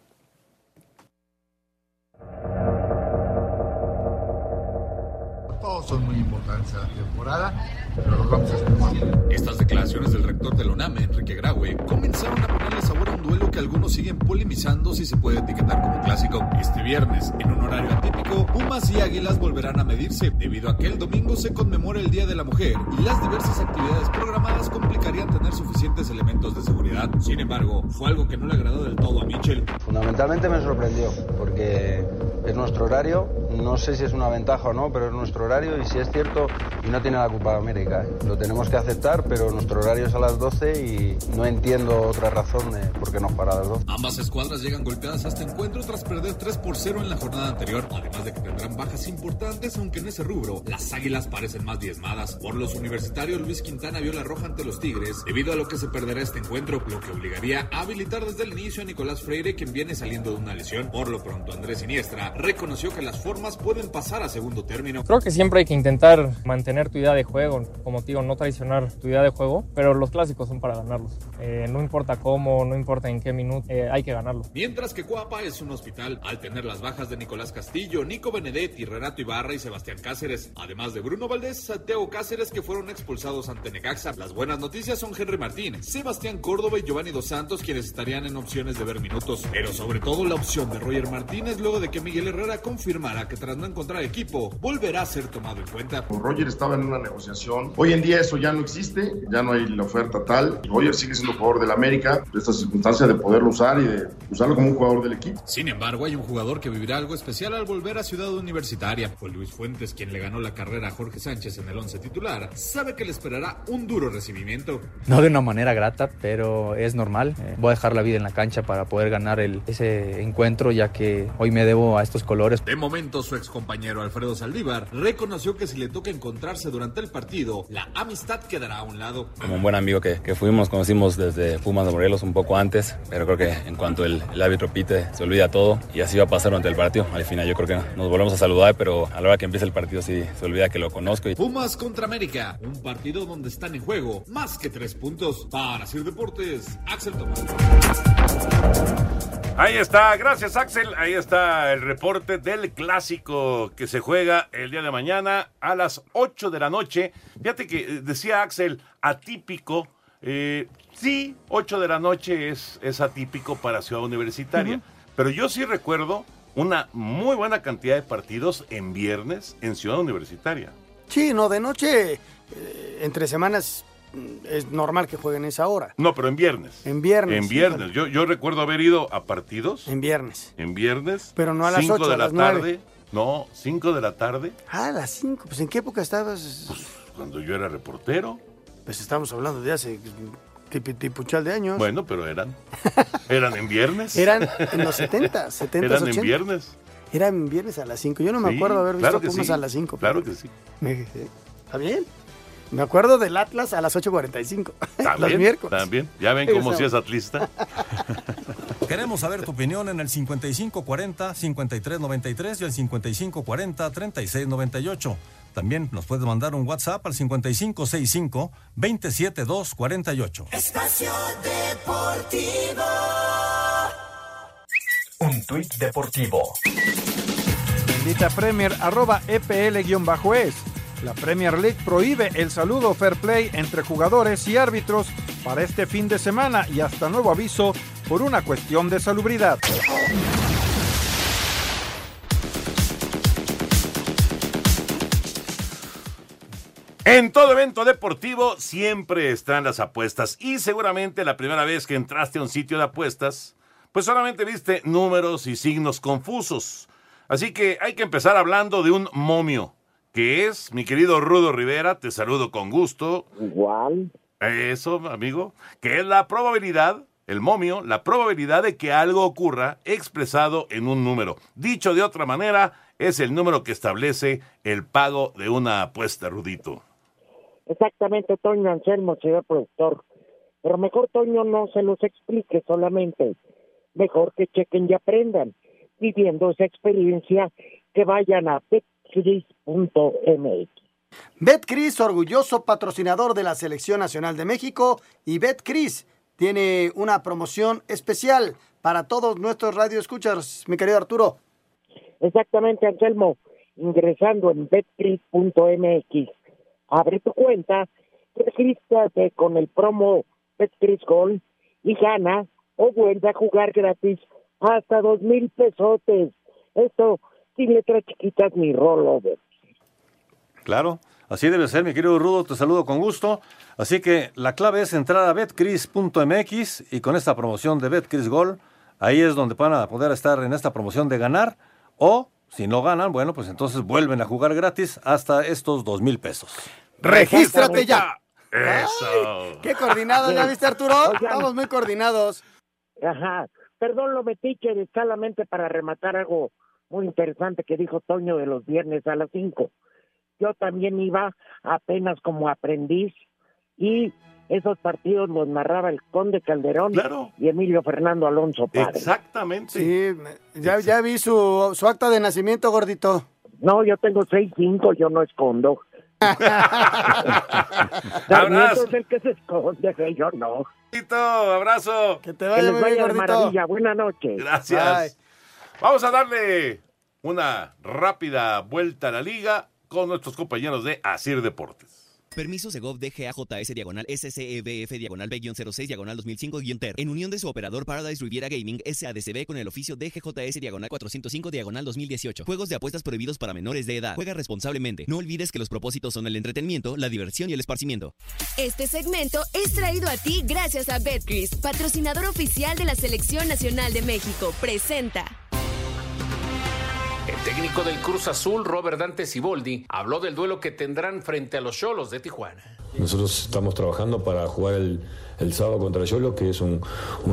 Son muy importantes en la temporada, pero los vamos a bien. Estas declaraciones del rector de la UNAM, Enrique Graue, comenzaron a ponerle sabor a un duelo que algunos siguen polemizando si se puede etiquetar como clásico. Este viernes, en un horario atípico, Pumas y Águilas volverán a medirse, debido a que el domingo se conmemora el Día de la Mujer y las diversas actividades programadas complicarían tener suficientes elementos de seguridad. Sin embargo, fue algo que no le agradó del todo a Mitchell. Fundamentalmente me sorprendió, porque es nuestro horario, no sé si es una ventaja o no, pero es nuestro horario y si es cierto, y no tiene la Copa América. ¿eh? Lo tenemos que aceptar, pero nuestro horario es a las 12 y no entiendo otra razón de por qué nos para a las 12. Ambas escuadras llegan golpeadas a este encuentro tras perder 3 por 0 en la jornada anterior, además de que tendrán bajas importantes, aunque en ese rubro las águilas parecen más diezmadas. Por los universitarios, Luis Quintana vio la roja ante los Tigres, debido a lo que se perderá este encuentro, lo que obligaría a habilitar desde el inicio a Nicolás Freire, quien viene saliendo de una lesión. Por lo pronto, Andrés Siniestra reconoció que las formas pueden pasar a segundo término. Creo que siempre hay que intentar mantener tu idea de juego, como te digo, no traicionar tu idea de juego, pero los clásicos son para ganarlos. Eh, no importa cómo, no importa en qué minuto, eh, hay que ganarlo. Mientras que Cuapa es un hospital, al tener las bajas de Nicolás Castillo, Nico Benedetti, Renato Ibarra y Sebastián Cáceres, además de Bruno Valdés, Santiago Cáceres, que fueron expulsados ante Necaxa. Las buenas noticias son Henry Martín, Sebastián Córdoba y Giovanni Dos Santos, quienes estarían en opciones de ver minutos. Pero sobre todo la opción de Roger Martínez, luego de que Miguel Herrera confirmara que tras no encontrar equipo, volverá a ser tomado en cuenta. Roger estaba en una negociación. Hoy en día eso ya no existe, ya no hay la oferta tal. Roger sigue siendo jugador del América, esta circunstancia de poderlo usar y de usarlo como un jugador del equipo. Sin embargo, hay un jugador que vivirá algo especial al volver a Ciudad Universitaria. Fue Luis Fuentes quien le ganó la carrera a Jorge Sánchez en el once titular. Sabe que le esperará un duro recibimiento. No de una manera grata, pero es normal. Eh, voy a dejar la vida en la cancha para poder ganar el, ese encuentro, ya que hoy me debo a estos colores. De momento, su ex compañero Alfredo Saldívar reconoció que si le toca encontrarse durante el partido, la amistad quedará a un lado. Como un buen amigo que, que fuimos, conocimos desde Pumas de Morelos un poco antes, pero creo que en cuanto el, el árbitro pite, se olvida todo y así va a pasar durante el partido. Al final yo creo que nos volvemos a saludar, pero a la hora que empiece el partido sí se olvida que lo conozco. Y... Pumas contra América, un partido donde están en juego más que tres puntos. Para Sir Deportes, Axel Tomás. Ahí está, gracias Axel. Ahí está el reporte del clásico que se juega el día de mañana a las 8 de la noche. Fíjate que eh, decía Axel, atípico. Eh, sí, 8 de la noche es, es atípico para Ciudad Universitaria. Pero yo sí recuerdo una muy buena cantidad de partidos en viernes en Ciudad Universitaria. Sí, no, de noche, eh, entre semanas, mm, es normal que jueguen esa hora. No, pero en viernes. En viernes. En viernes. Yo, yo recuerdo haber ido a partidos. En viernes. En viernes. Pero no a las cinco 8, de a la las 9. tarde. No, 5 de la tarde. Ah, a las 5. Pues ¿en qué época estabas? Cuando yo era reportero. Pues estamos hablando de hace tipuchal de años. Bueno, pero eran. Eran en viernes. Eran en los 70, 70, *laughs* Eran 80. en viernes. Era en viernes a las 5. Yo no me Sí, acuerdo haber visto claro Pumas sí, a las 5. Claro que sí. ¿Está bien? Me acuerdo del Atlas a las 8.45. *laughs* Los miércoles. También. Ya ven cómo si es atlista. *laughs* Queremos saber tu opinión en el 5540-5393 y el 5540-3698. También nos puedes mandar un WhatsApp al 5565-27248. Espacio Deportivo. Un tuit deportivo. Bendita Premier, arroba EPL-es. La Premier League prohíbe el saludo fair play entre jugadores y árbitros para este fin de semana y hasta nuevo aviso por una cuestión de salubridad. En todo evento deportivo siempre están las apuestas y seguramente la primera vez que entraste a un sitio de apuestas, pues solamente viste números y signos confusos. Así que hay que empezar hablando de un momio, que es, mi querido Rudo Rivera, te saludo con gusto. Igual. Eso, amigo, que es la probabilidad, el momio, la probabilidad de que algo ocurra expresado en un número. Dicho de otra manera, es el número que establece el pago de una apuesta, Rudito. Exactamente, Toño Anselmo, señor productor. Pero mejor, Toño, no se los explique solamente. Mejor que chequen y aprendan, viviendo esa experiencia que vayan a betcris.mx. Betcris, orgulloso patrocinador de la Selección Nacional de México, y Betcris tiene una promoción especial para todos nuestros radioescuchas, mi querido Arturo. Exactamente, Anselmo. Ingresando en betcris.mx, abre tu cuenta, regístrate con el promo Betcris Gold y gana o vuelve a jugar gratis hasta dos mil pesotes. Esto sin letras chiquitas ni rollover. Claro, así debe ser, mi querido Rudo, te saludo con gusto. Así que la clave es entrar a betcris.mx y con esta promoción de Betcris Gol, ahí es donde van a poder estar en esta promoción de ganar o si no ganan, bueno, pues entonces vuelven a jugar gratis hasta estos dos mil pesos. ¡Regístrate ya! Eso. ¡Qué coordinados! ¿Ya viste, Arturo? Oigan. Estamos muy coordinados. Ajá. Perdón, lo metí que solamente para rematar algo muy interesante que dijo Toño de los viernes a las 5. Yo también iba apenas como aprendiz y esos partidos los narraba el Conde Calderón y Emilio Fernando Alonso Padre. Exactamente. Sí, ya, ya vi su, su acta de nacimiento, gordito. No, yo tengo 6'5", yo no escondo. Sarmiento es el que se esconde, que yo no. abrazo. Que te Que vaya muy bien, gordito. maravilla. Buenas noches. Gracias. Vamos a darle una rápida vuelta a la liga con nuestros compañeros de Asir Deportes. Permiso Segov DGAJS diagonal SCEBF diagonal B-06 diagonal 2005-TER en unión de su operador Paradise Riviera Gaming SADCB con el oficio DGJS diagonal 405 diagonal 2018. Juegos de apuestas prohibidos para menores de edad. Juega responsablemente. No olvides que los propósitos son el entretenimiento, la diversión y el esparcimiento. Este segmento es traído a ti gracias a Betcris, patrocinador oficial de la Selección Nacional de México. Presenta. Técnico del Cruz Azul, Robert Dante Siboldi, habló del duelo que tendrán frente a los Cholos de Tijuana. Nosotros estamos trabajando para jugar el, sábado contra Yolo, que es un,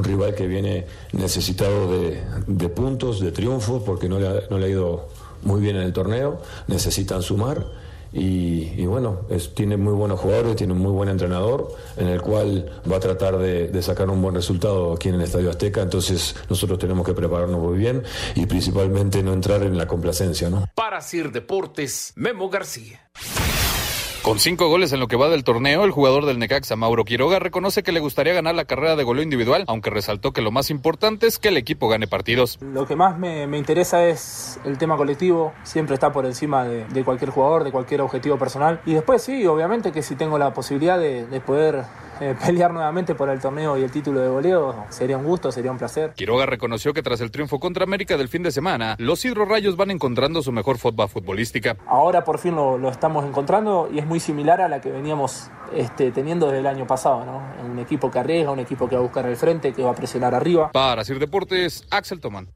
rival que viene necesitado de, de puntos, de triunfos, porque no le, ha, no le ha ido muy bien en el torneo, necesitan sumar. Y, y bueno, es- tiene muy buenos jugadores, tiene un muy buen entrenador, en el cual va a tratar de, sacar un buen resultado aquí en el Estadio Azteca. Entonces nosotros tenemos que prepararnos muy bien y principalmente no entrar en la complacencia, ¿no? Para Sir Deportes, Memo García. Con cinco goles en lo que va del torneo, el jugador del Necaxa, Mauro Quiroga, reconoce que le gustaría ganar la carrera de goleo individual, aunque resaltó que lo más importante es que el equipo gane partidos. Lo que más me, me interesa es el tema colectivo, siempre está por encima de, de cualquier jugador, de cualquier objetivo personal. Y después sí, obviamente que si tengo la posibilidad de, de poder eh, pelear nuevamente por el torneo y el título de goleo, sería un gusto, sería un placer. Quiroga reconoció que tras el triunfo contra América del fin de semana, los hidrorrayos van encontrando su mejor forma futbolística. Ahora por fin lo, lo estamos encontrando y es muy similar a la que veníamos este, teniendo desde el año pasado, ¿no? Un equipo que arriesga, un equipo que va a buscar el frente, que va a presionar arriba. Para Sir Deportes, Axel Tomán.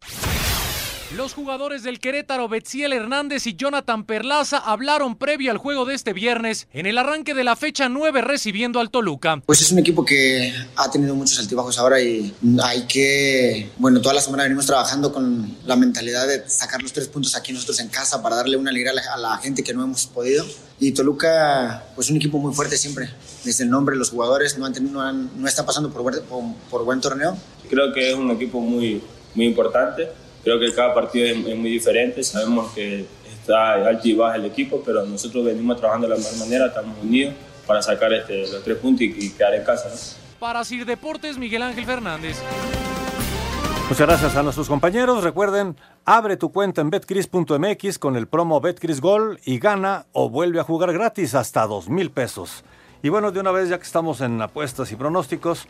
Los jugadores del Querétaro, Betziel Hernández y Jonathan Perlaza hablaron previo al juego de este viernes en el arranque de la fecha 9 recibiendo al Toluca. Pues es un equipo que ha tenido muchos altibajos ahora y hay que, bueno, toda la semana venimos trabajando con la mentalidad de sacar los tres puntos aquí nosotros en casa para darle una alegría a la, a la gente que no hemos podido. Y Toluca, pues un equipo muy fuerte siempre, desde el nombre, los jugadores no, han tenido, no, han- no están pasando por, buen- por, por buen torneo. Creo que es un equipo muy, muy importante. Creo que cada partido es, es muy diferente. Sabemos que está alto y baja el equipo, pero nosotros venimos trabajando de la mejor manera, estamos unidos para sacar este, los tres puntos y, y quedar en casa. ¿no? Para Sir Deportes, Miguel Ángel Fernández. Muchas gracias a nuestros compañeros. Recuerden, abre tu cuenta en betcris.mx con el promo Betcris Gol y gana o vuelve a jugar gratis hasta dos mil pesos. Y bueno, de una vez ya que estamos en apuestas y pronósticos,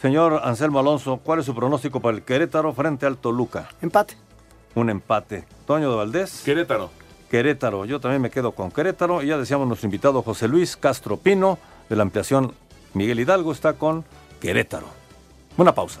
señor Anselmo Alonso, ¿cuál es su pronóstico para el Querétaro frente al Toluca? Empate. Un empate. Toño de Valdés. Querétaro. Querétaro. Yo también me quedo con Querétaro. Y ya decíamos nuestro invitado José Luis Castro Pino de la ampliación Miguel Hidalgo está con Querétaro. Una pausa.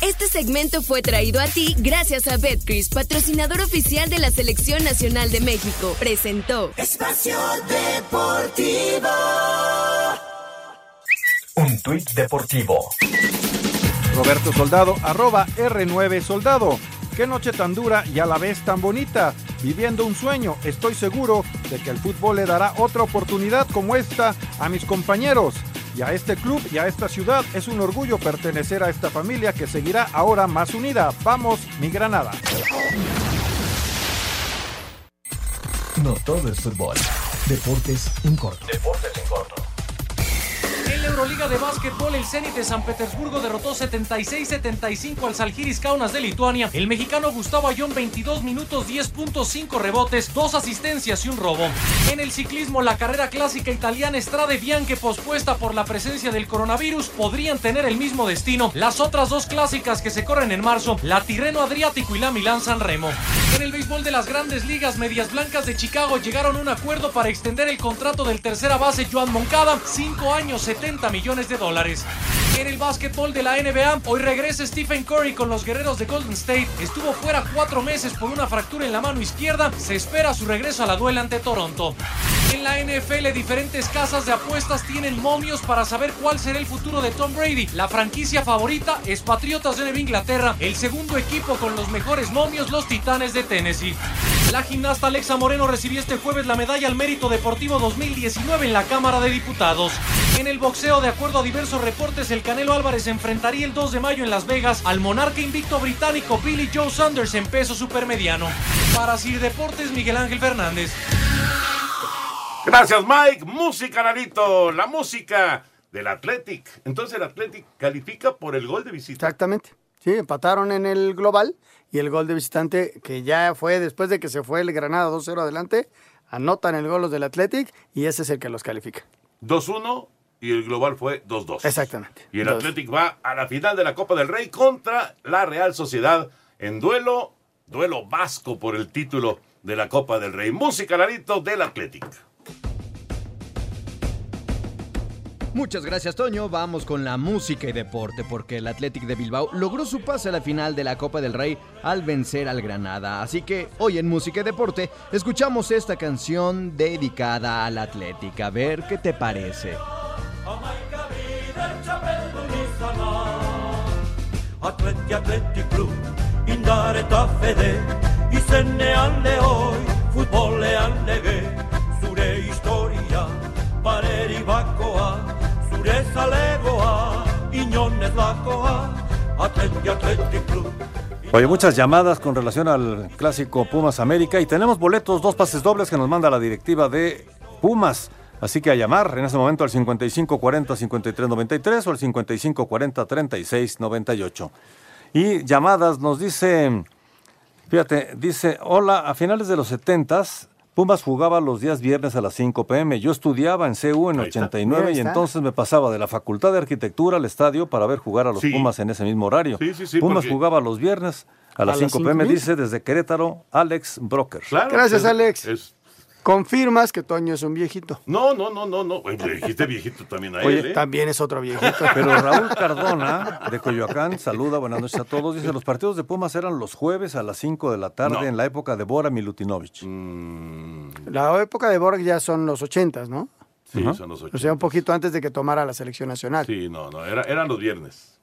Este segmento fue traído a ti gracias a Betcris, patrocinador oficial de la Selección Nacional de México. Presentó Espacio Deportivo. Un tuit deportivo. Roberto Soldado, arroba R9 Soldado. Qué noche tan dura y a la vez tan bonita. Viviendo un sueño, estoy seguro de que el fútbol le dará otra oportunidad como esta a mis compañeros. Y a este club y a esta ciudad es un orgullo pertenecer a esta familia que seguirá ahora más unida. Vamos, mi Granada. No todo es fútbol. Deportes en corto. Deportes en corto. En la Euroliga de básquetbol, el Zenit de San Petersburgo derrotó 76-75 al Salgiris Kaunas de Lituania. El mexicano Gustavo Ayón, 22 minutos, 10.5 rebotes, 2 asistencias y un robo. En el ciclismo, la carrera clásica italiana Strade Bianche, pospuesta por la presencia del coronavirus, podrían tener el mismo destino. Las otras dos clásicas que se corren en marzo, la Tirreno Adriático y la Milán San Remo. En el béisbol de las grandes ligas, Medias Blancas de Chicago llegaron a un acuerdo para extender el contrato del tercera base Joan Moncada, 5 años, 70 millones de dólares. En el básquetbol de la NBA, hoy regresa Stephen Curry con los guerreros de Golden State. Estuvo fuera cuatro meses por una fractura en la mano izquierda. Se espera su regreso a la duela ante Toronto. En la NFL, diferentes casas de apuestas tienen momios para saber cuál será el futuro de Tom Brady. La franquicia favorita es Patriotas de Nueva Inglaterra. El segundo equipo con los mejores momios, los Titanes de Tennessee. La gimnasta Alexa Moreno recibió este jueves la medalla al mérito deportivo 2019 en la Cámara de Diputados. En el boxeo, de acuerdo a diversos reportes, el Canelo Álvarez enfrentaría el 2 de mayo en Las Vegas al monarca invicto británico Billy Joe Saunders en peso supermediano. Para Sir Deportes, Miguel Ángel Fernández. Gracias, Mike. Música, Narito. La música del Athletic. Entonces el Athletic califica por el gol de visita. Exactamente. Sí, empataron en el global y el gol de visitante, que ya fue después de que se fue el Granada 2-0 adelante, anotan el gol los del Athletic y ese es el que los califica. 2-1 y el global fue 2-2. Exactamente. Y el Dos. Athletic va a la final de la Copa del Rey contra la Real Sociedad en duelo, duelo vasco por el título de la Copa del Rey. Música, Narito, del Athletic. Muchas gracias, Toño. Vamos con la música y deporte, porque el Athletic de Bilbao logró su pase a la final de la Copa del Rey al vencer al Granada. Así que hoy en Música y Deporte escuchamos esta canción dedicada al Athletic. A ver qué te parece. Club Oye, muchas llamadas con relación al clásico Pumas América y tenemos boletos, dos pases dobles que nos manda la directiva de Pumas. Así que a llamar en este momento al 5540-5393 o al 5540-3698. Y llamadas nos dice, fíjate, dice, hola, a finales de los 70 Pumas jugaba los días viernes a las 5 pm. Yo estudiaba en CU en Ahí está. 89 Ahí y entonces me pasaba de la Facultad de Arquitectura al estadio para ver jugar a los Sí. Pumas en ese mismo horario. Sí, sí, sí, Pumas porque- jugaba los viernes a las A las 5 pm, 5:00. dice desde Querétaro Alex Broker. Gracias, es- Alex. es- Confirmas que Toño es un viejito. No, no, no, no, no. Le dijiste viejito también a Oye, él, ¿eh? También es otro viejito. Pero Raúl Cardona, de Coyoacán, saluda, buenas noches a todos. Dice, los partidos de Pumas eran los jueves a las 5 de la tarde No. en la época de Bora Milutinovich. La época de Borg ya son los ochentas, ¿no? Sí, son los O ocho. sea, un poquito antes de que tomara la selección nacional. Sí, no, no, era- eran los viernes.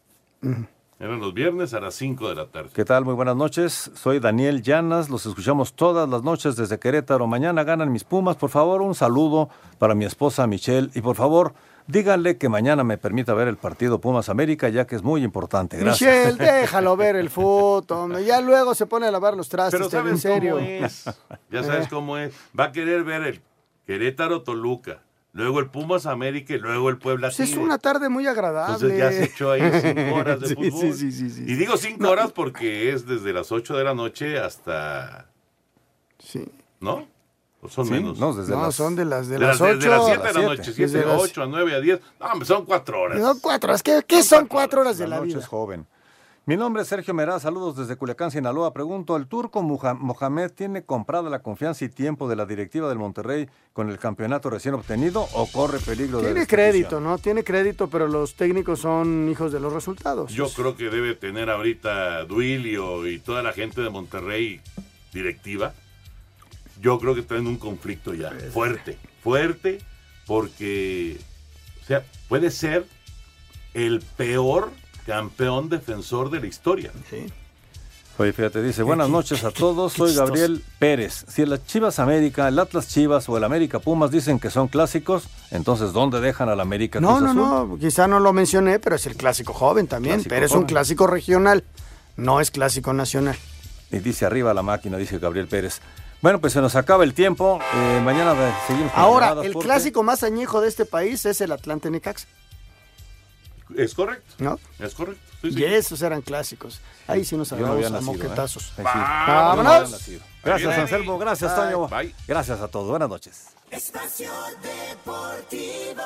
Eran los viernes a las 5 de la tarde. ¿Qué tal? Muy buenas noches. Soy Daniel Llanas. Los escuchamos todas las noches desde Querétaro. Mañana ganan mis Pumas. Por favor, un saludo para mi esposa Michelle. Y por favor, díganle que mañana me permita ver el partido Pumas América, ya que es muy importante. Gracias. Michelle, *laughs* déjalo ver el fútbol. Ya luego se pone a lavar los trastes, Pero digo, en ¿sabes serio. cómo es? Ya sabes Eh. cómo es. Va a querer ver el Querétaro Toluca, luego el Pumas América y luego el Puebla Pues es una tarde muy agradable. Entonces ya se echó ahí cinco *laughs* horas de Sí, fútbol. sí, sí, sí, sí. Y digo cinco horas porque es desde las 8 de la noche hasta... Sí. ¿No? ¿O son Sí, menos? no, desde No, las- son de las de, De las las, 8 de las 7 de la siete. noche, Desde 7, las- 8 a 9 a 10. No, son 4 horas. Son cuatro horas. ¿Qué, qué son cuatro horas de La la noche vida? es joven. Mi nombre es Sergio Meraz, saludos desde Culiacán, Sinaloa. Pregunto, ¿el turco Mohamed tiene comprada la confianza y tiempo de la directiva del Monterrey con el campeonato recién obtenido o corre peligro de Tiene crédito, ¿no? Tiene crédito, pero los técnicos son hijos de los resultados. Yo creo que debe tener ahorita Duilio y toda la gente de Monterrey directiva. Yo creo que están en un conflicto ya fuerte, fuerte, porque o sea, puede ser el peor campeón defensor de la historia. Oye, fíjate, dice, buenas noches a todos, soy. Gabriel Pérez. Si las Chivas América, el Atlas Chivas o el América Pumas dicen que son clásicos, entonces ¿dónde dejan al América No, no, Azul? no, quizá no lo mencioné, pero es el clásico joven también, Clásico pero es un clásico regional, no es clásico nacional. Y dice arriba la máquina, dice Gabriel Pérez. Bueno, pues se nos acaba el tiempo. eh, mañana eh, seguimos con Ahora, el porque- clásico más añejo de este país es el Atlante Necaxa, Es correcto. ¿no? Es correcto. Sí, sí. Y esos eran clásicos. Ahí sí nos no agarramos había a nacido, ¿eh? moquetazos. Sí. ¡Vámonos! No. Gracias. Anselmo. Gracias, Bye. Toño. Bye. Gracias a todos. Buenas noches. Espacio Deportivo.